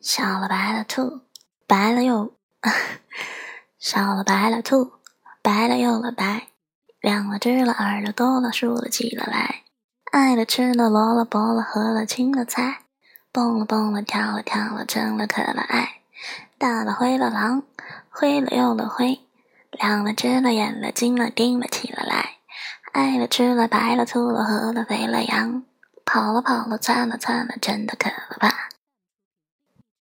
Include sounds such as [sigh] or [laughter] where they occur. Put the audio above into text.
小了白了兔，白了又 [laughs] 小了白了兔，白了又了白，亮了知了耳朵多了竖了起了来，爱了吃了萝了卜了喝了青了菜，蹦了蹦了跳了跳了成了可了爱，大了灰了狼，灰了又了灰，亮了知了眼了睛了盯了起了来，爱了吃了白了兔了喝了肥了羊，跑了跑了窜了窜了真的可了吧。